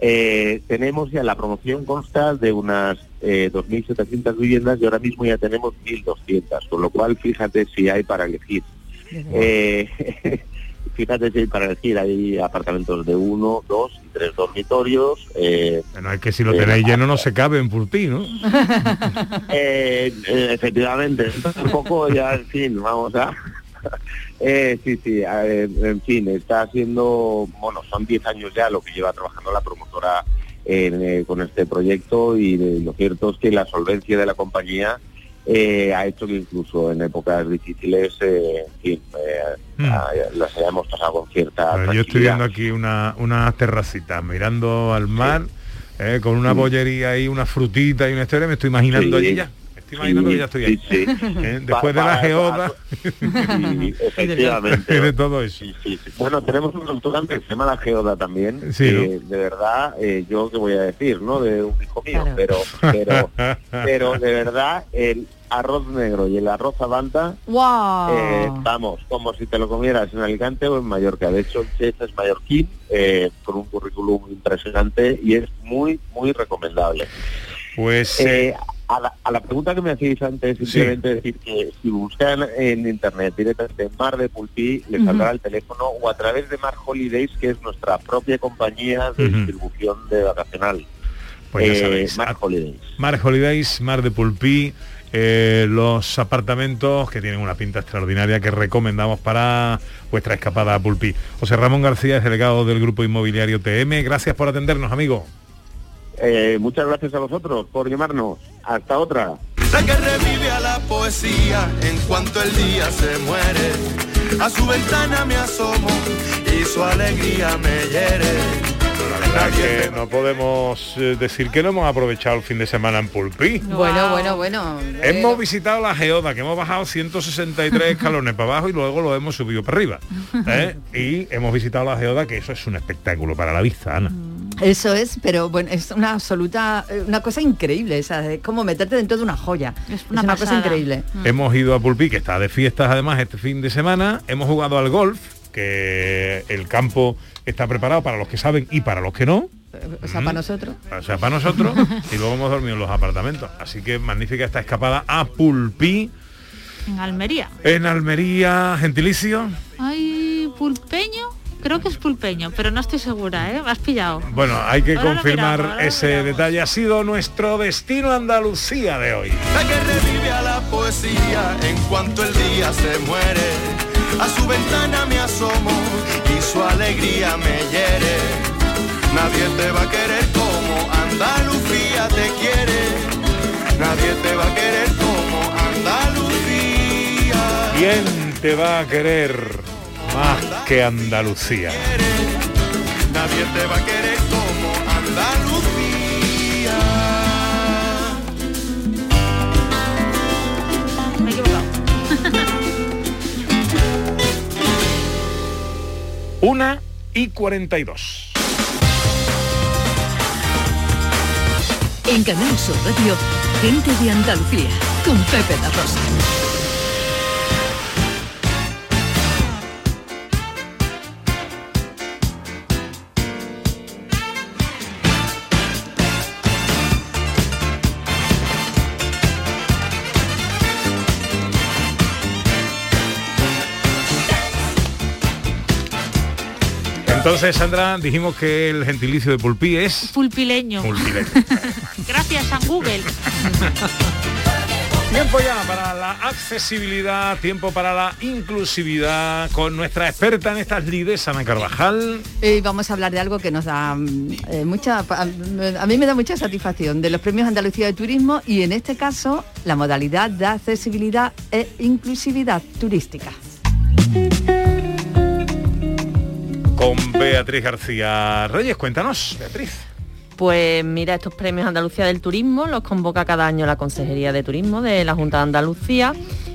Eh, tenemos ya la promoción consta de unas eh, 2.700 viviendas y ahora mismo ya tenemos 1.200, con lo cual fíjate si hay para elegir. Eh, fíjate si hay para elegir, hay apartamentos de uno, dos y tres dormitorios. Eh, Bueno, es que si lo eh, tenéis lleno no se cabe en Pulpí, ¿no? eh, eh, efectivamente, un poco ya, en fin, vamos a... Eh, sí, sí, eh, en fin, está haciendo, bueno, son 10 años ya lo que lleva trabajando la promotora eh, con este proyecto y de- lo cierto es que la solvencia de la compañía eh, ha hecho que incluso en épocas difíciles, eh, en fin, eh, Hmm. las hayamos pasado con cierta Bueno, yo estoy viendo aquí una, una terracita mirando al mar, eh, con una bollería ahí, una frutita y una historia, me estoy imaginando Sí. allí ya. Me estoy imaginando Sí, que ya estoy ahí. sí, sí. Eh, Después de la geoda. Sí, efectivamente. de todo eso. Sí, sí, sí. Bueno, tenemos un restaurante que se llama La Geoda también, Sí, que de verdad, eh, yo qué voy a decir, ¿no? De un hijo mío, pero, pero, pero de verdad, el arroz negro y el arroz a banda, ¡Wow! eh, vamos, como si te lo comieras en Alicante o en Mallorca. De hecho, el chef es mallorquín, eh, con un currículum impresionante y es muy, muy recomendable. Pues Eh, a, la, a la pregunta que me hacéis antes, simplemente decir que si buscan en internet directamente Mar de Pulpí, les Ujú. saldrá el teléfono o a través de Mar Holidays, que es nuestra propia compañía de distribución de vacacional. Pues ya Eh, sabéis, Mar Holidays. Mar Holidays, Mar de Pulpí, eh, los apartamentos que tienen una pinta extraordinaria que recomendamos para vuestra escapada a Pulpí. José Ramón García es delegado del Grupo Inmobiliario TM. Gracias por atendernos, amigo. Eh, muchas gracias a vosotros por llamarnos. Hasta otra. La que revive a la poesía en cuanto el día se muere. A su ventana me asomo y su alegría me hiere. La verdad que no podemos eh, decir que no hemos aprovechado el fin de semana en Pulpí. Bueno, bueno, bueno. Hemos visitado la geoda, que hemos bajado 163 escalones para abajo y luego lo hemos subido para arriba. ¿eh? Y hemos visitado la geoda, que eso es un espectáculo para la vista, Ana. Eso es, pero bueno, es una absoluta, eh, una cosa increíble, es como meterte dentro de una joya. Es una una, cosa increíble. Hemos ido a Pulpí, que está de fiestas además este fin de semana. Hemos jugado al golf, que el campo está preparado para los que saben y para los que no. O sea, para nosotros. O sea, para nosotros. y luego hemos dormido en los apartamentos. Así que magnífica esta escapada a Pulpí. En Almería. En Almería, gentilicio. Ay, pulpeño. Creo que es pulpeño, pero no estoy segura, ¿eh? Me has pillado. Bueno, hay que Ahora confirmar miramos, ese detalle. Ha sido nuestro destino Andalucía de hoy. La que revive a la poesía en cuanto el día se muere. A su ventana me asomo y su alegría me hiere. Nadie te va a querer como Andalucía te quiere. Nadie te va a querer como Andalucía. ¿Quién te va a querer más que Andalucía? Nadie te va a querer como Andalucía. Me he equivocado. Una y 42. En Canal Sur Radio, gente de Andalucía, con Pepe La Rosa. Entonces, Sandra, dijimos que el gentilicio de Pulpí es Pulpileño. Pulpileño. Gracias, San Google. Tiempo ya para la accesibilidad, tiempo para la inclusividad con nuestra experta en estas lides, Ana Carvajal. Y vamos a hablar de algo que nos da mm, eh, mucha, a, a mí me da mucha satisfacción, de los premios Andalucía de Turismo y en este caso la modalidad de accesibilidad e inclusividad turística. Con Beatriz García Reyes, cuéntanos, Beatriz. Pues mira, estos premios Andalucía del Turismo los convoca cada año la Consejería de Turismo de la Junta de Andalucía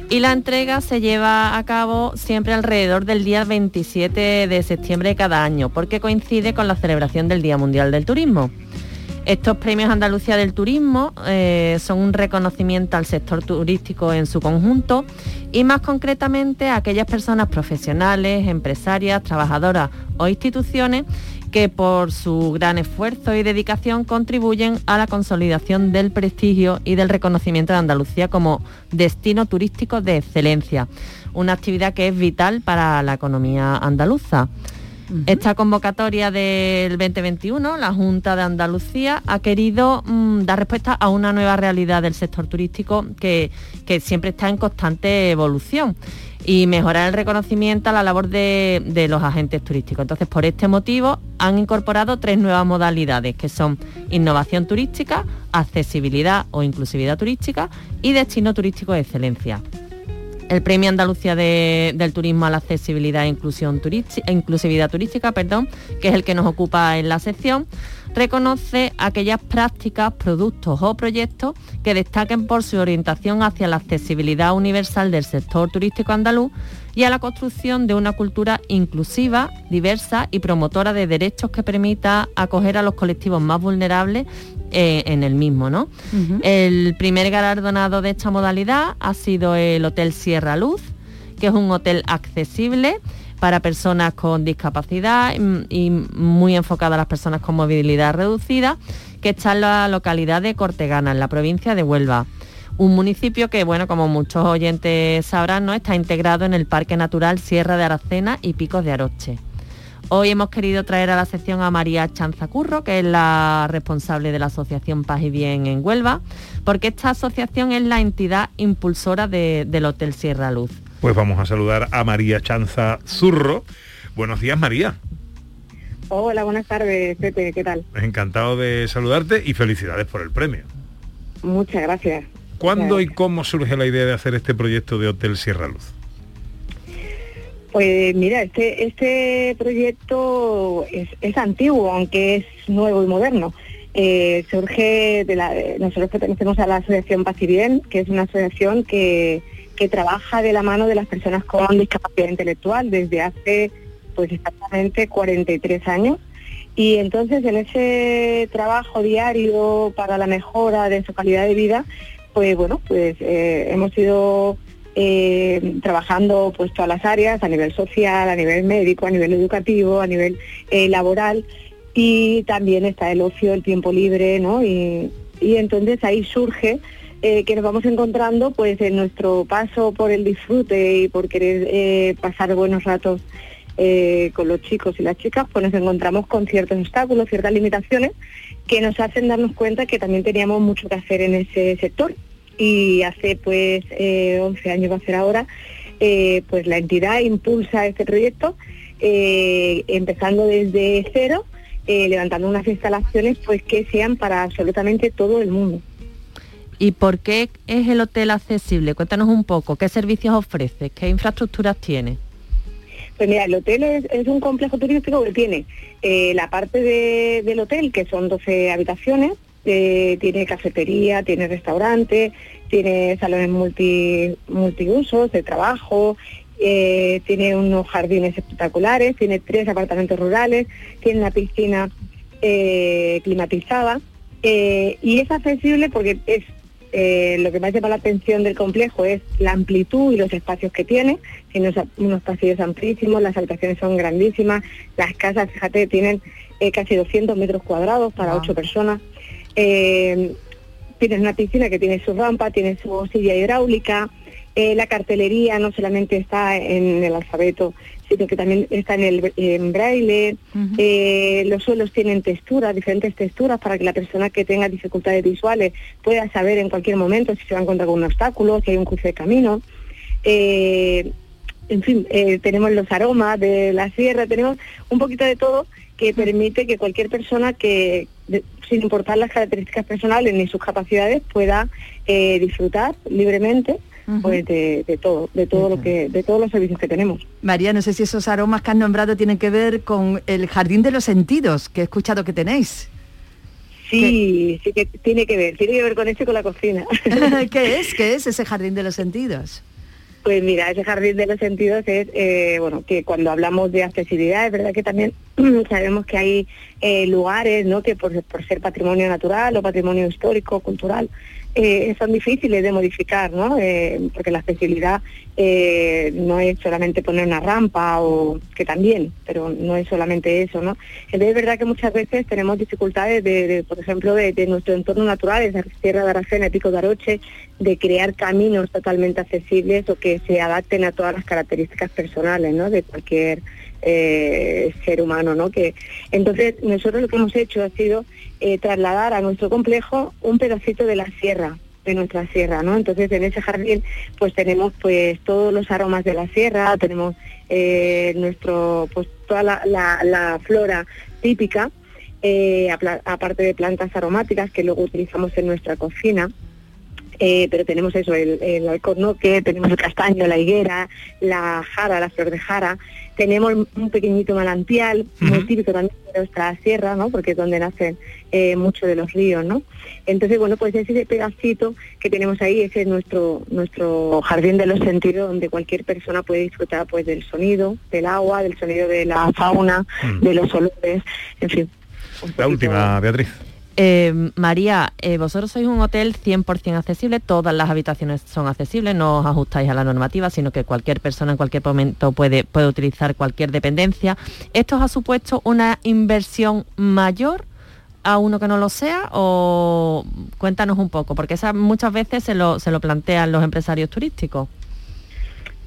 y la entrega se lleva a cabo siempre alrededor del día 27 de septiembre de cada año, porque coincide con la celebración del Día Mundial del Turismo. Estos premios Andalucía del Turismo eh, son un reconocimiento al sector turístico en su conjunto y más concretamente a aquellas personas profesionales, empresarias, trabajadoras o instituciones que por su gran esfuerzo y dedicación contribuyen a la consolidación del prestigio y del reconocimiento de Andalucía como destino turístico de excelencia, una actividad que es vital para la economía andaluza. Esta convocatoria del 2021, la Junta de Andalucía ha querido mm, dar respuesta a una nueva realidad del sector turístico que, siempre está en constante evolución y mejorar el reconocimiento a la labor de los agentes turísticos. Entonces, por este motivo, han incorporado tres nuevas modalidades, que son innovación turística, accesibilidad o inclusividad turística y destino turístico de excelencia. El Premio Andalucía de- del Turismo a la Accesibilidad e Inclusión e Inclusividad Turística, perdón, que es el que nos ocupa en la sección, reconoce aquellas prácticas, productos o proyectos que destaquen por su orientación hacia la accesibilidad universal del sector turístico andaluz y a la construcción de una cultura inclusiva, diversa y promotora de derechos que permita acoger a los colectivos más vulnerables eh, en el mismo. ¿no? El primer galardonado de esta modalidad ha sido el Hotel Sierra Luz, que es un hotel accesible para personas con discapacidad y muy enfocado a las personas con movilidad reducida, que está en la localidad de Cortegana, en la provincia de Huelva. Un municipio que, bueno, como muchos oyentes sabrán, ¿no? está integrado en el Parque Natural Sierra de Aracena y Picos de Aroche. Hoy hemos querido traer a la sección a María Chanzacurro, que es la responsable de la Asociación Paz y Bien en Huelva, porque esta asociación es la entidad impulsora del Hotel Sierra Luz. Pues vamos a saludar a María Chanza Zurro. Buenos días, María. Hola, buenas tardes, Pepe, ¿qué tal? Encantado de saludarte y felicidades por el premio. Muchas gracias. ¿Cuándo y cómo surge la idea de hacer este proyecto de Hotel Sierra Luz? Pues mira, este, este proyecto es, antiguo, aunque es nuevo y moderno. Eh, surge de la... Nosotros pertenecemos a la Asociación Paz y Bien, que es una asociación que que trabaja de la mano de las personas con discapacidad intelectual desde hace pues exactamente 43 años. Y entonces en ese trabajo diario para la mejora de su calidad de vida, pues bueno, pues eh, hemos ido eh, trabajando pues todas las áreas, a nivel social, a nivel médico, a nivel educativo, a nivel eh, laboral, y también está el ocio, el tiempo libre, ¿no? Y, y entonces ahí surge eh, que nos vamos encontrando pues en nuestro paso por el disfrute y por querer eh, pasar buenos ratos eh, con los chicos y las chicas, pues nos encontramos con ciertos obstáculos, ciertas limitaciones que nos hacen darnos cuenta que también teníamos mucho que hacer en ese sector. Y hace pues 11 años va a ser ahora, pues la entidad impulsa este proyecto, empezando desde cero, levantando unas instalaciones pues que sean para absolutamente todo el mundo. ¿Y por qué es el hotel accesible? Cuéntanos un poco, ¿qué servicios ofrece? ¿Qué infraestructuras tiene? Pues mira, el hotel es, un complejo turístico que tiene eh, la parte del hotel, que son 12 habitaciones, eh, tiene cafetería, tiene restaurante, tiene salones multi, multiusos de trabajo, eh, tiene unos jardines espectaculares, tiene tres apartamentos rurales, tiene una piscina climatizada y es accesible porque es eh, lo que más llama la atención del complejo es la amplitud y los espacios que tiene. Tiene unos, pasillos amplísimos, las habitaciones son grandísimas, las casas, fíjate, tienen eh, casi 200 metros cuadrados para ocho personas. Eh, tienes una piscina que tiene su rampa, tiene su silla hidráulica, eh, la cartelería no solamente está en el alfabeto, sino que también está en el braille. Eh, los suelos tienen texturas, diferentes texturas, para que la persona que tenga dificultades visuales pueda saber en cualquier momento si se va a encontrar con un obstáculo, si hay un cruce de camino. Eh, en fin, tenemos los aromas de la sierra, tenemos un poquito de todo que permite que cualquier persona que, sin importar las características personales ni sus capacidades, pueda disfrutar libremente pues de, todo, de todo lo que, de todos los servicios que tenemos. María, no sé si esos aromas que has nombrado tienen que ver con el jardín de los sentidos que he escuchado que tenéis. Sí, sí que tiene que ver, tiene que ver con eso y con la cocina. ¿Qué es? ¿Qué es ese jardín de los sentidos? Pues mira, ese jardín de los sentidos es, eh, bueno, que cuando hablamos de accesibilidad, es verdad que también sabemos que hay eh, lugares, ¿no? Que por, por ser patrimonio natural o patrimonio histórico, cultural, eh, son difíciles de modificar, ¿no? Eh, porque la accesibilidad eh, no es solamente poner una rampa o que también, pero no es solamente eso, ¿no? Entonces es verdad que muchas veces tenemos dificultades de, por ejemplo, de, nuestro entorno natural, esa Sierra de Aracena, Pico de Aroche, de crear caminos totalmente accesibles o que se adapten a todas las características personales, ¿no? De cualquier eh, ser humano, ¿no? Que entonces nosotros lo que hemos hecho ha sido eh, trasladar a nuestro complejo un pedacito de la sierra, de nuestra sierra, ¿no? Entonces en ese jardín pues tenemos pues todos los aromas de la sierra, tenemos eh, nuestro pues toda la, flora típica, aparte de plantas aromáticas que luego utilizamos en nuestra cocina. Eh, pero tenemos eso, el, el alcornoque, tenemos el castaño, la higuera, la jara, la flor de jara, tenemos un pequeñito manantial, muy típico también de nuestra sierra, ¿no? Porque es donde nacen eh, muchos de los ríos, ¿no? Entonces, bueno, pues ese pedacito que tenemos ahí, ese es nuestro, nuestro jardín de los sentidos, donde cualquier persona puede disfrutar pues del sonido, del agua, del sonido de la fauna, de los olores, en fin. La última, Beatriz. Eh, María, eh, vosotros sois un hotel 100% accesible, todas las habitaciones son accesibles, no os ajustáis a la normativa, sino que cualquier persona en cualquier momento puede, puede utilizar cualquier dependencia. ¿Esto os ha supuesto una inversión mayor a uno que no lo sea? O cuéntanos un poco, porque esa muchas veces se lo, se lo plantean los empresarios turísticos.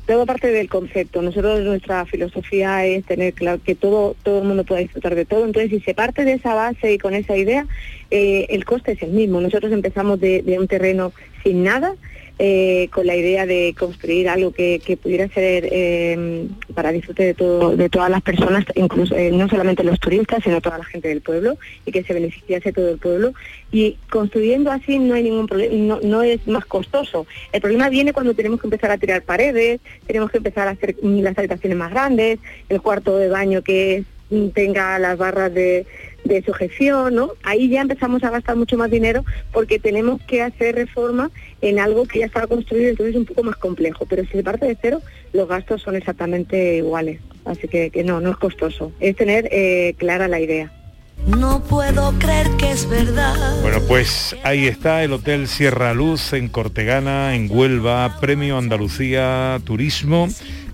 Todo parte del concepto. Nosotros nuestra filosofía es tener claro que todo todo el mundo pueda disfrutar de todo. Entonces, si se parte de esa base y con esa idea, eh, el coste es el mismo. Nosotros empezamos de, de un terreno sin nada, eh, con la idea de construir algo que, que pudiera ser eh, para disfrute de todo, de todas las personas, incluso eh, no solamente los turistas, sino toda la gente del pueblo, y que se beneficiase todo el pueblo. Y construyendo así no hay ningún problema, no, no es más costoso. El problema viene cuando tenemos que empezar a tirar paredes, tenemos que empezar a hacer mm, las habitaciones más grandes, el cuarto de baño que mm, tenga las barras de, de sujeción, ¿no? Ahí ya empezamos a gastar mucho más dinero porque tenemos que hacer reforma en algo que ya estaba construido, entonces es un poco más complejo. Pero si se parte de cero, los gastos son exactamente iguales. Así que, que no, no es costoso. Es tener eh, clara la idea. No puedo creer que es verdad. Bueno, pues ahí está el Hotel Sierra Luz en Cortegana, en Huelva, Premio Andalucía Turismo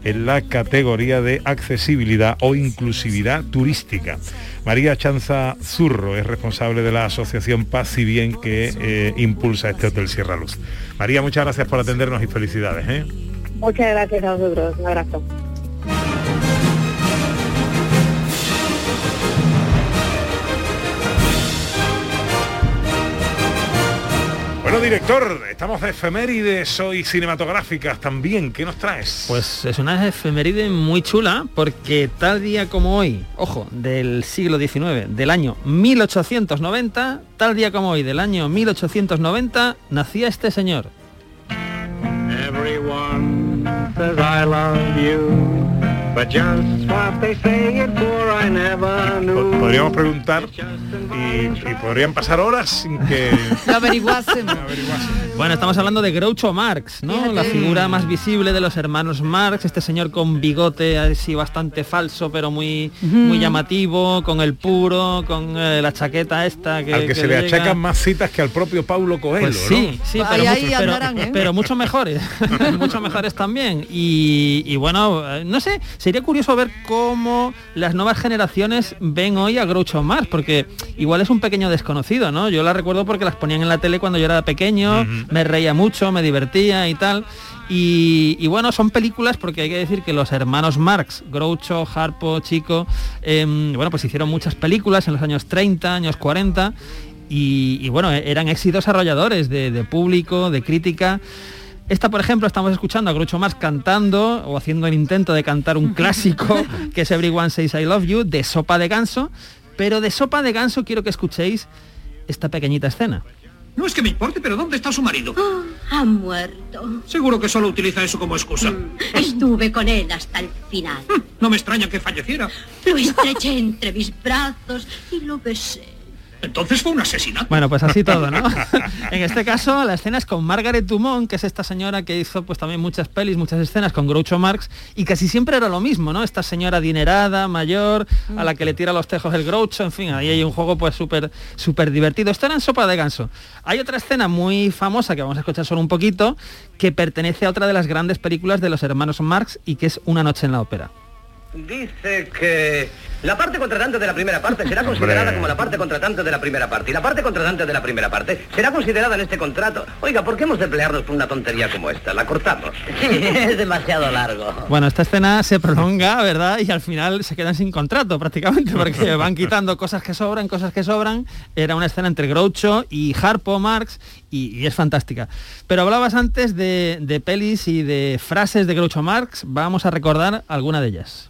en la categoría de accesibilidad o inclusividad turística. María Chanza Zurro es responsable de la asociación Paz y Bien que eh, impulsa este Hotel Sierra Luz. María, muchas gracias por atendernos y felicidades. ¿eh? Muchas gracias a vosotros. Un abrazo. Director, estamos de efemérides hoy cinematográficas también. ¿Qué nos traes? Pues es una efeméride muy chula porque tal día como hoy, ojo, del siglo XIX, del año 1890, tal día como hoy, del año 1890, nacía este señor. Everyone says I love you, but just what they say it for I never knew. Podríamos preguntar y, y podrían pasar horas sin que Lo. Bueno, estamos hablando de Groucho Marx, ¿no? Fíjate. La figura más visible de los hermanos Marx, este señor con bigote así bastante falso, pero muy, muy llamativo, con el puro, con eh, la chaqueta esta que, al que, que se le llega. achacan más citas que al propio Paulo Coelho, Pues sí, ¿no? sí, pero, ahí mucho, pero- andarán, ¿eh? pero mucho mejores, mucho mejores también. Y, y bueno, eh, no sé, sería curioso ver cómo las nuevas generaciones ven hoy a Groucho Marx, porque igual es un pequeño desconocido, ¿no? Yo la recuerdo porque las ponían en la tele cuando yo era pequeño, me reía mucho, me divertía y tal. Y, y bueno, son películas porque hay que decir que los hermanos Marx, Groucho, Harpo, Chico, em, bueno, pues hicieron muchas películas en los años 30, años 40 y, y, bueno, eran éxitos arrolladores de, de público, de crítica. Esta, por ejemplo, estamos escuchando a Groucho Marx cantando o haciendo el intento de cantar un clásico que es Everyone Says I Love You de Sopa de Ganso, pero de Sopa de Ganso quiero que escuchéis esta pequeñita escena. No es que me importe, pero ¿dónde está su marido? Ha muerto. Seguro que solo utiliza eso como excusa. Estuve con él hasta el final. No me extraña que falleciera. Lo estreché entre mis brazos y lo besé. Entonces fue un asesinato. Bueno, pues así todo, ¿no? en este caso, la escena es con Margaret Dumont, que es esta señora que hizo pues también muchas pelis, muchas escenas con Groucho Marx, y casi siempre era lo mismo, ¿no? Esta señora adinerada, mayor, a la que le tira los tejos el Groucho, en fin, ahí hay un juego pues súper súper divertido. Esto era en Sopa de Ganso. Hay otra escena muy famosa que vamos a escuchar solo un poquito, que pertenece a otra de las grandes películas de los hermanos Marx y que es Una noche en la ópera. Dice que la parte contratante de la primera parte será considerada como la parte contratante de la primera parte y la parte contratante de la primera parte será considerada en este contrato. Oiga, ¿por qué hemos de pelearnos por una tontería como esta? La cortamos. Sí, es demasiado largo. Bueno, esta escena se prolonga, ¿verdad? Y al final se quedan sin contrato prácticamente, porque van quitando cosas que sobran, cosas que sobran. Era una escena entre Groucho y Harpo Marx y, y es fantástica. Pero hablabas antes de, de pelis y de frases de Groucho Marx. Vamos a recordar alguna de ellas.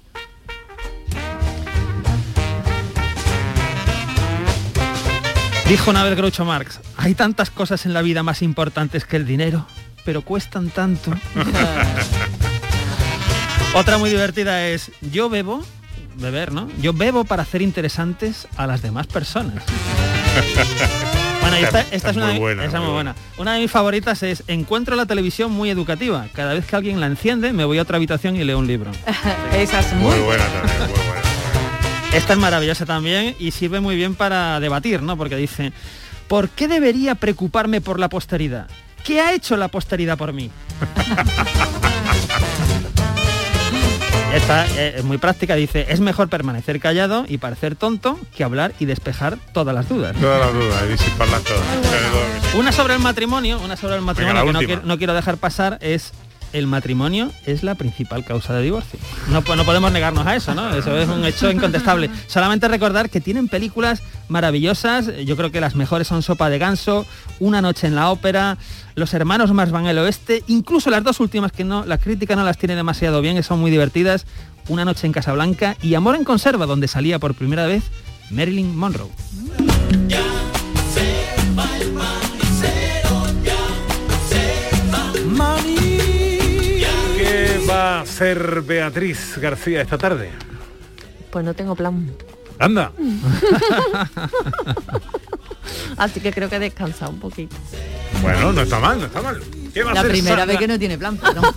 Dijo una vez Groucho Marx, hay tantas cosas en la vida más importantes que el dinero, pero cuestan tanto. Otra muy divertida es, yo bebo, beber, ¿no? Yo bebo para hacer interesantes a las demás personas. Bueno, y esta, esta es una, muy de- buena, esa muy muy buena. Una de mis favoritas es, encuentro la televisión muy educativa. Cada vez que alguien la enciende, me voy a otra habitación y leo un libro. Esa es Muy buena también, muy buena. Esta es maravillosa también y sirve muy bien para debatir, ¿no? Porque dice, ¿por qué debería preocuparme por la posteridad? ¿Qué ha hecho la posteridad por mí? Esta eh, es muy práctica, dice, es mejor permanecer callado y parecer tonto que hablar y despejar todas las dudas. Todas las dudas, y disiparlas todas. Una sobre el matrimonio, una sobre el matrimonio que no última. quiero, no quiero dejar pasar es el matrimonio es la principal causa de divorcio. No, no podemos negarnos a eso, ¿no? Eso es un hecho incontestable. Solamente recordar que tienen películas maravillosas, yo creo que las mejores son Sopa de Ganso, Una noche en la ópera, Los hermanos más van al oeste, incluso las dos últimas que no, la crítica no las tiene demasiado bien, que son muy divertidas, Una noche en Casablanca y Amor en conserva, donde salía por primera vez Marilyn Monroe. Va a hacer Beatriz García esta tarde? Pues no tengo plan. Anda. Así que creo que he descansado un poquito. Bueno, no está mal, no está mal. ¿Qué va a La hacer primera Sandra? vez que no tiene plan, perdón.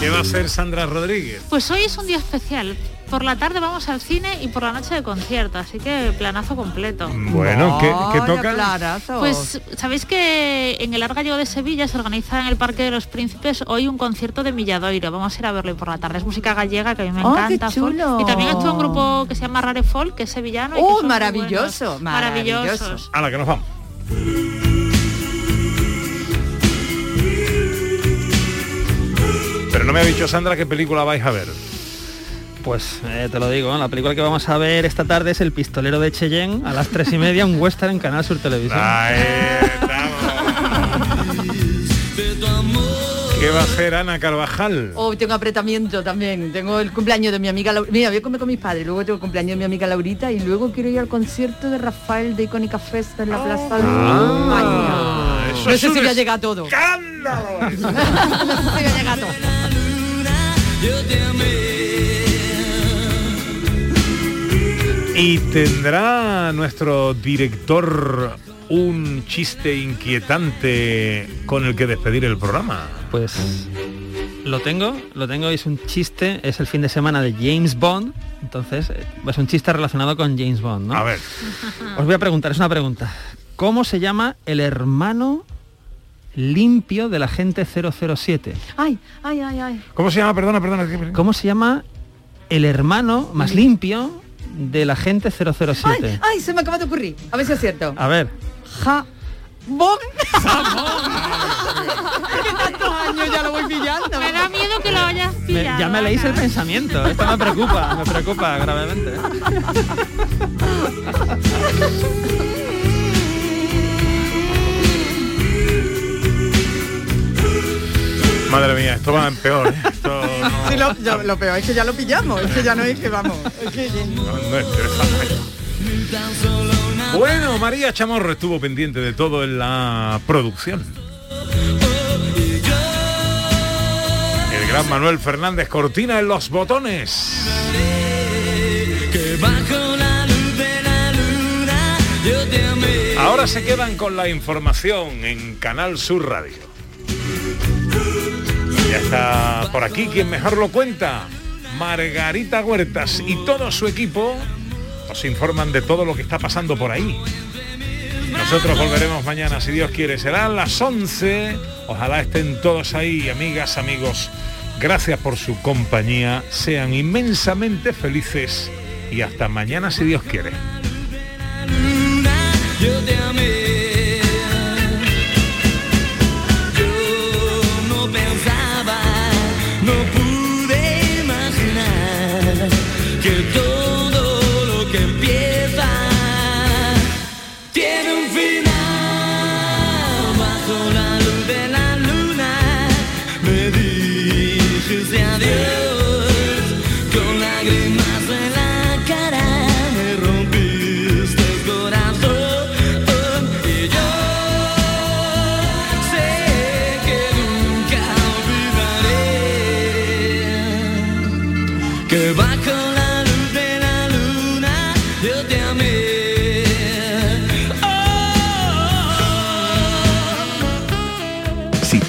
¿Qué va a hacer Sandra Rodríguez? Pues hoy es un día especial. Por la tarde vamos al cine y por la noche de concierto, así que planazo completo. Bueno, ¿qué, qué toca? Pues sabéis que en el Art Gallego de Sevilla se organiza en el Parque de los Príncipes hoy un concierto de Milladoiro. Vamos a ir a verlo hoy por la tarde. Es música gallega que a mí me Oh, qué encanta. folk. chulo. Y también estuvo un grupo que se llama Rare Folk, que es sevillano. y que ¡Oh, muy maravilloso. Maravillosos. A la que nos vamos. Pero no me ha dicho Sandra qué película vais a ver. Pues eh, te lo digo, la película que vamos a ver esta tarde es El pistolero de Cheyenne a las tres y media, un western en Canal Sur Televisión. ¿Qué va a hacer Ana Carvajal? Oh, tengo apretamiento también. Tengo el cumpleaños de mi amiga Laurita. Mira, voy a comer con mis padres, luego tengo el cumpleaños de mi amiga Laurita y luego quiero ir al concierto de Rafael de Icónica Festa en la Plaza de Ah, España. eso No es sé un si voy a llegar a todo. ¡Escándalo! no sé si voy a llegar a todo. Y tendrá nuestro director un chiste inquietante con el que despedir el programa. Pues lo tengo, lo tengo y es un chiste, es el fin de semana de James Bond, entonces eh, es un chiste relacionado con James Bond, ¿no? A ver. Os voy a preguntar, es una pregunta. ¿Cómo se llama el hermano limpio del agente 007? Ay, ay, ay, ay. ¿Cómo se llama? Perdona, perdona. ¿Cómo se llama el hermano más limpio del agente 007? Ay, ay, se me acaba de ocurrir. A ver si es cierto. A ver. Ja. Bon. ¿Qué tantos años ya lo voy pillando? Me da miedo que lo hayas Me- pillado. ya me leéis el pensamiento, esto me preocupa, me preocupa gravemente. Madre mía, esto va en peor. ¿eh? Esto Sí, lo, yo- lo peor es que ya lo pillamos, es que ya no es que vamos. es que- no, no es interesante. Bueno, María Chamorro estuvo pendiente de todo en la producción. El gran Manuel Fernández Cortina en los botones. Ahora se quedan con la información en Canal Sur Radio. Ya está por aquí quien mejor lo cuenta, Margarita Huertas y todo su equipo nos informan de todo lo que está pasando por ahí. Nosotros volveremos mañana, si Dios quiere. Serán las 11. Ojalá estén todos ahí, amigas, amigos. Gracias por su compañía. Sean inmensamente felices. Y hasta mañana, si Dios quiere.